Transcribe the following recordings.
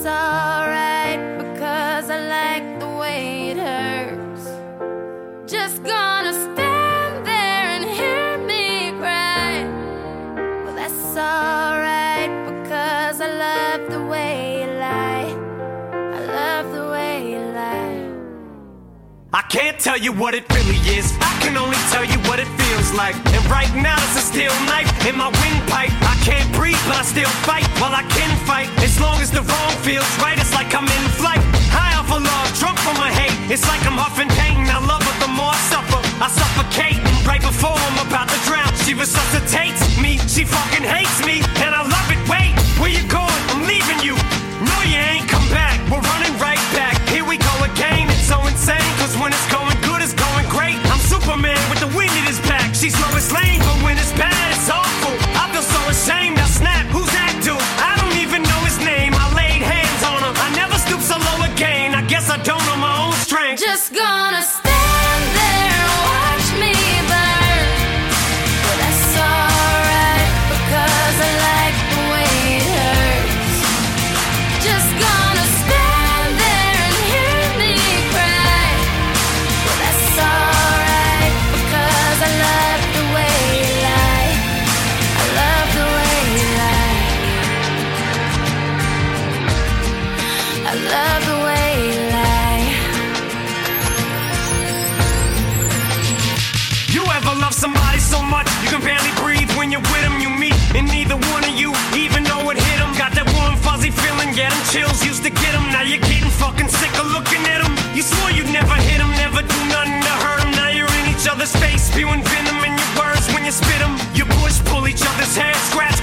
it's alright because I like the way it hurts. Just gonna stand there and hear me cry. Well, that's alright because I love the way you lie. I love the way you lie. I can't tell you what it really is. I can only tell you what it feels like. And right now, it's a steel knife in my windpipe can't breathe, but I still fight. While I can fight as long as the wrong feels right. It's like I'm in flight. High off of love, drunk from my hate. It's like I'm huffing pain. I love her the more I suffer. I suffocate right before I'm about to drown. She resuscitates me. She fucking hates me, and I love it. Wait, where you going? I'm leaving you. to get them. Now you're getting fucking sick of looking at them. You swore you'd never hit them, never do nothing to hurt them. Now you're in each other's face, spewing venom in your words when you spit them. You push, pull each other's hair, scratch,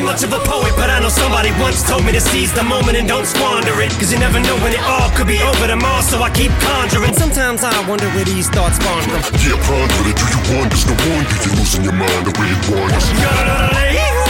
ain't much of a poet, but I know somebody once told me to seize the moment and don't squander it. Cause you never know when it all could be over tomorrow, so I keep conjuring. Sometimes I wonder where these thoughts spawn from. Yeah, ponder it. Do you wonder? No wonder you're losing your mind the way it wanders.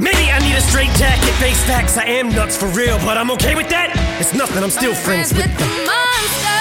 Maybe I need a straight jacket, face facts. I am nuts for real, but I'm okay with that. It's nothing, I'm still friends with the them. monster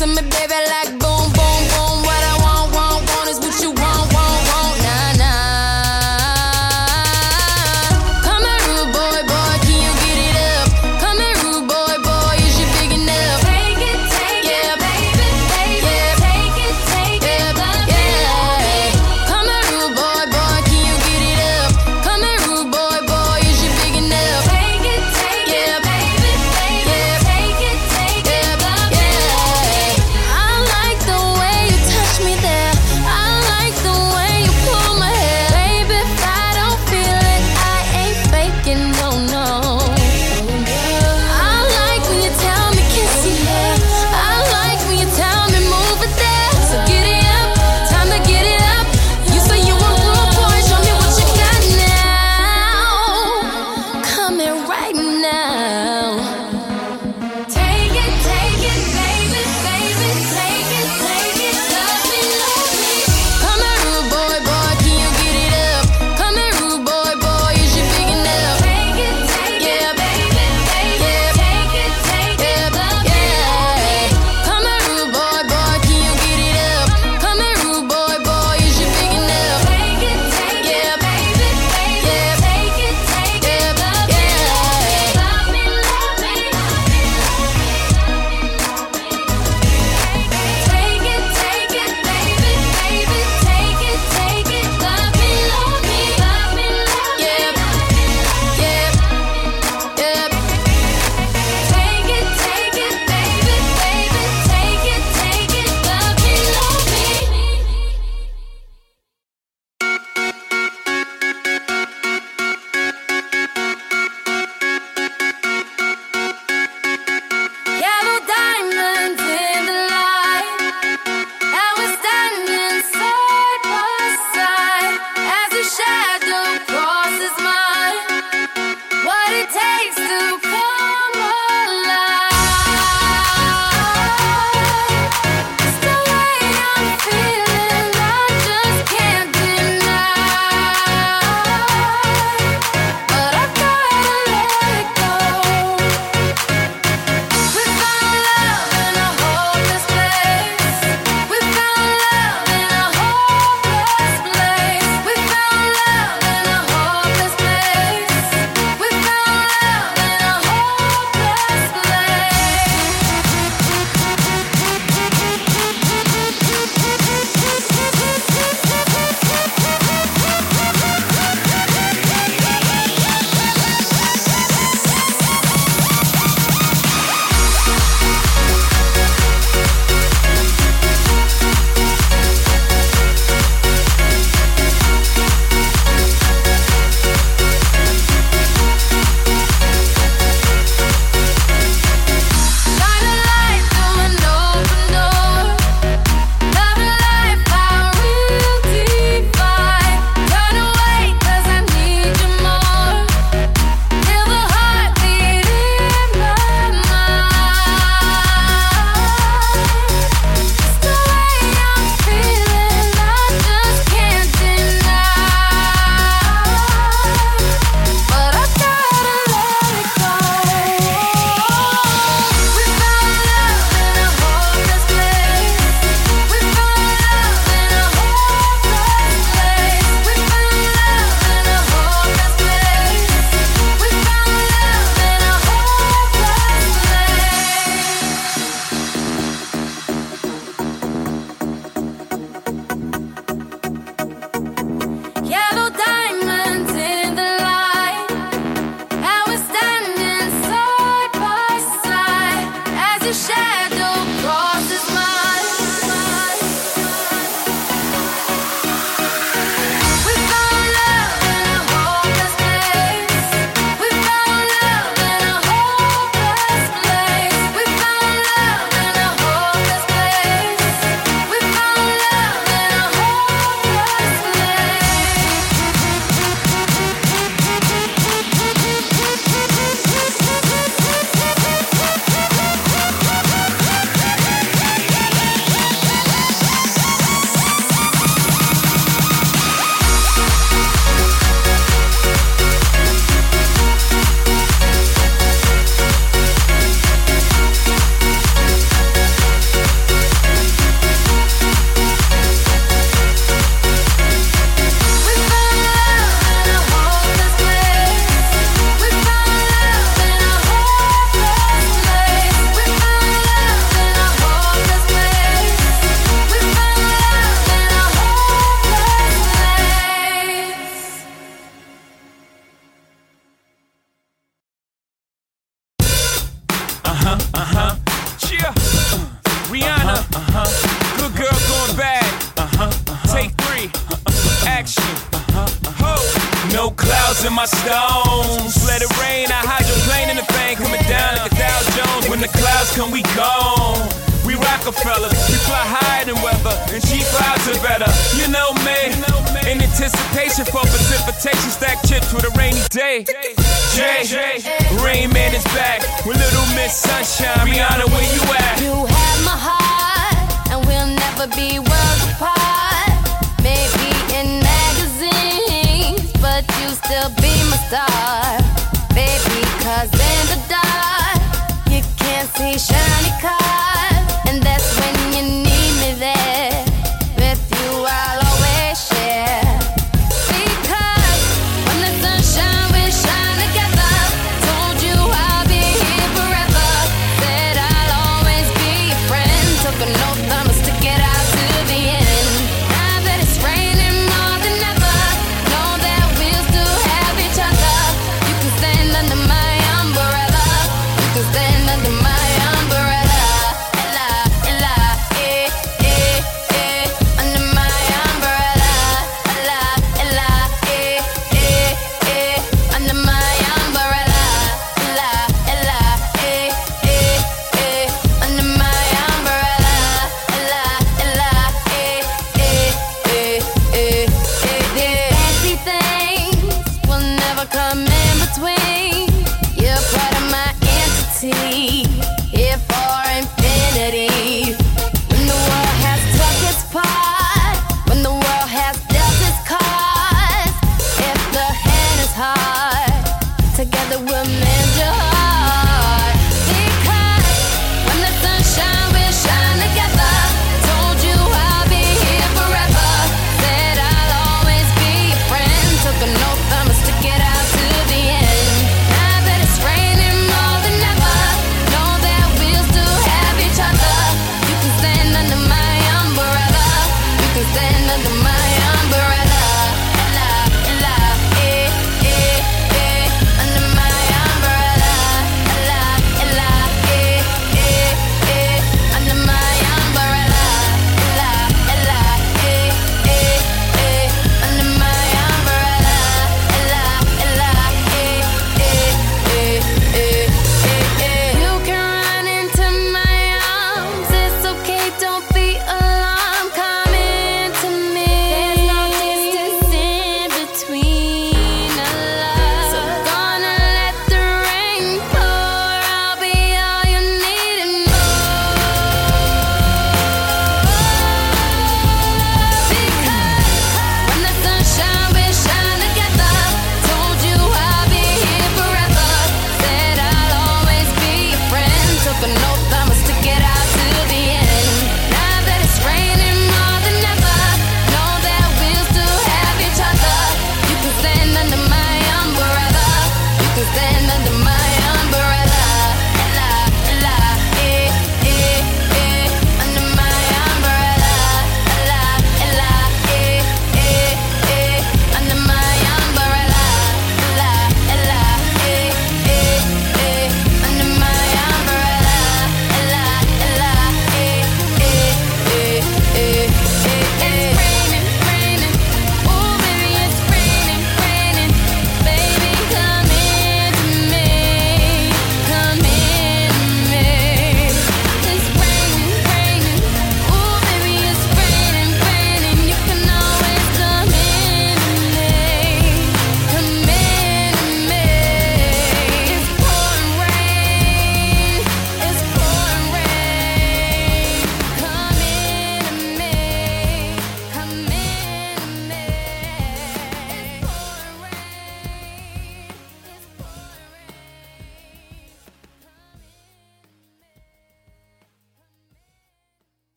to me, baby,